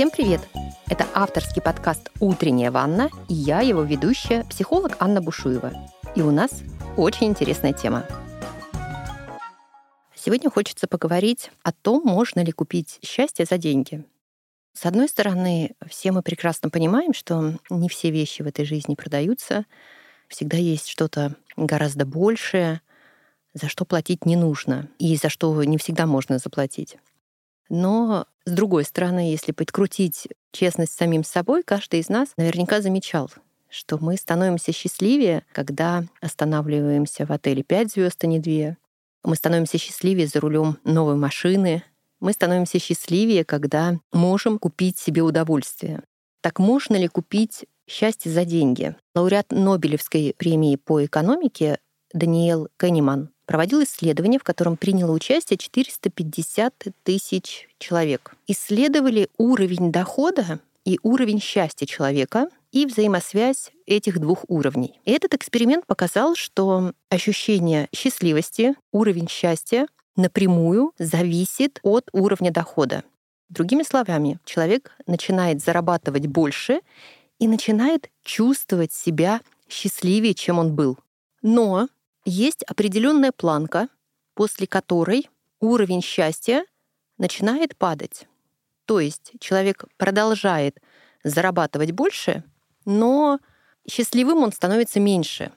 Всем привет! Это авторский подкаст «Утренняя ванна» и я, его ведущая, психолог Анна Бушуева. И у нас очень интересная тема. Сегодня хочется поговорить о том, можно ли купить счастье за деньги. С одной стороны, все мы прекрасно понимаем, что не все вещи в этой жизни продаются. Всегда есть что-то гораздо большее, за что платить не нужно и за что не всегда можно заплатить. Но с другой стороны, если подкрутить честность самим собой, каждый из нас наверняка замечал, что мы становимся счастливее, когда останавливаемся в отеле 5 звезд, а не 2. Мы становимся счастливее за рулем новой машины. Мы становимся счастливее, когда можем купить себе удовольствие. Так можно ли купить счастье за деньги? Лауреат Нобелевской премии по экономике Даниэл Кенниман проводил исследование, в котором приняло участие 450 тысяч человек. Исследовали уровень дохода и уровень счастья человека и взаимосвязь этих двух уровней. И этот эксперимент показал, что ощущение счастливости, уровень счастья напрямую зависит от уровня дохода. Другими словами, человек начинает зарабатывать больше и начинает чувствовать себя счастливее, чем он был. Но есть определенная планка, после которой уровень счастья начинает падать. То есть человек продолжает зарабатывать больше, но счастливым он становится меньше.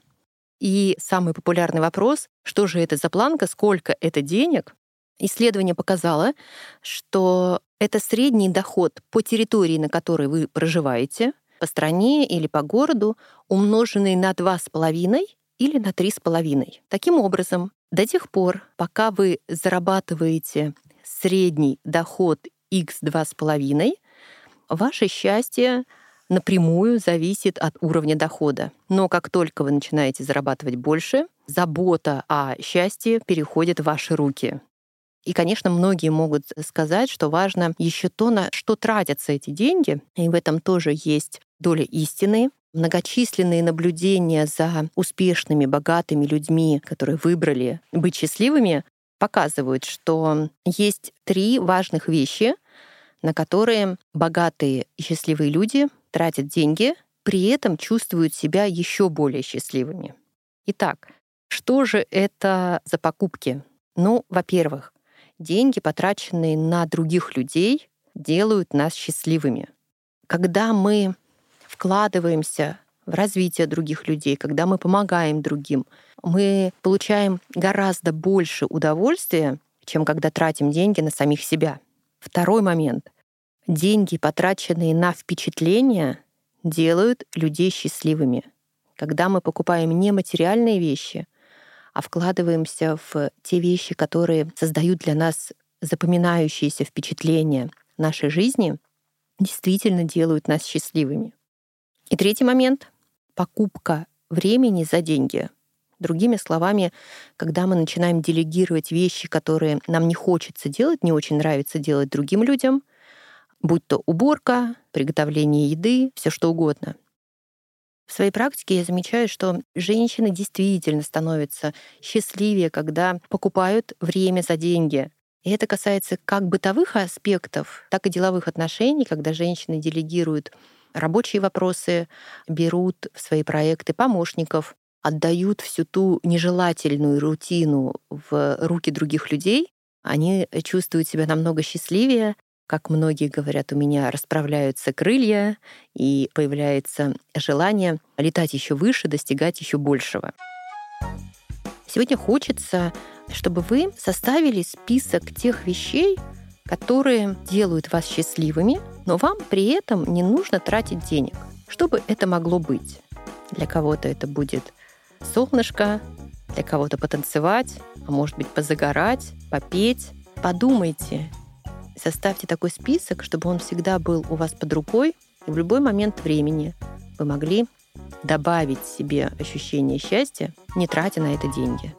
И самый популярный вопрос, что же это за планка, сколько это денег, исследование показало, что это средний доход по территории, на которой вы проживаете, по стране или по городу, умноженный на 2,5 или на 3,5. Таким образом, до тех пор, пока вы зарабатываете средний доход x 2,5, ваше счастье напрямую зависит от уровня дохода. Но как только вы начинаете зарабатывать больше, забота о счастье переходит в ваши руки. И, конечно, многие могут сказать, что важно еще то, на что тратятся эти деньги. И в этом тоже есть доля истины. Многочисленные наблюдения за успешными, богатыми людьми, которые выбрали быть счастливыми, показывают, что есть три важных вещи, на которые богатые и счастливые люди тратят деньги, при этом чувствуют себя еще более счастливыми. Итак, что же это за покупки? Ну, во-первых, деньги, потраченные на других людей, делают нас счастливыми. Когда мы вкладываемся в развитие других людей, когда мы помогаем другим, мы получаем гораздо больше удовольствия, чем когда тратим деньги на самих себя. Второй момент. Деньги, потраченные на впечатления, делают людей счастливыми. Когда мы покупаем не материальные вещи, а вкладываемся в те вещи, которые создают для нас запоминающиеся впечатления нашей жизни, действительно делают нас счастливыми. И третий момент — покупка времени за деньги. Другими словами, когда мы начинаем делегировать вещи, которые нам не хочется делать, не очень нравится делать другим людям, будь то уборка, приготовление еды, все что угодно. В своей практике я замечаю, что женщины действительно становятся счастливее, когда покупают время за деньги. И это касается как бытовых аспектов, так и деловых отношений, когда женщины делегируют рабочие вопросы, берут в свои проекты помощников, отдают всю ту нежелательную рутину в руки других людей, они чувствуют себя намного счастливее, как многие говорят, у меня расправляются крылья и появляется желание летать еще выше, достигать еще большего. Сегодня хочется, чтобы вы составили список тех вещей, которые делают вас счастливыми, но вам при этом не нужно тратить денег. Что бы это могло быть? Для кого-то это будет солнышко, для кого-то потанцевать, а может быть позагорать, попеть. Подумайте, составьте такой список, чтобы он всегда был у вас под рукой, и в любой момент времени вы могли добавить себе ощущение счастья, не тратя на это деньги.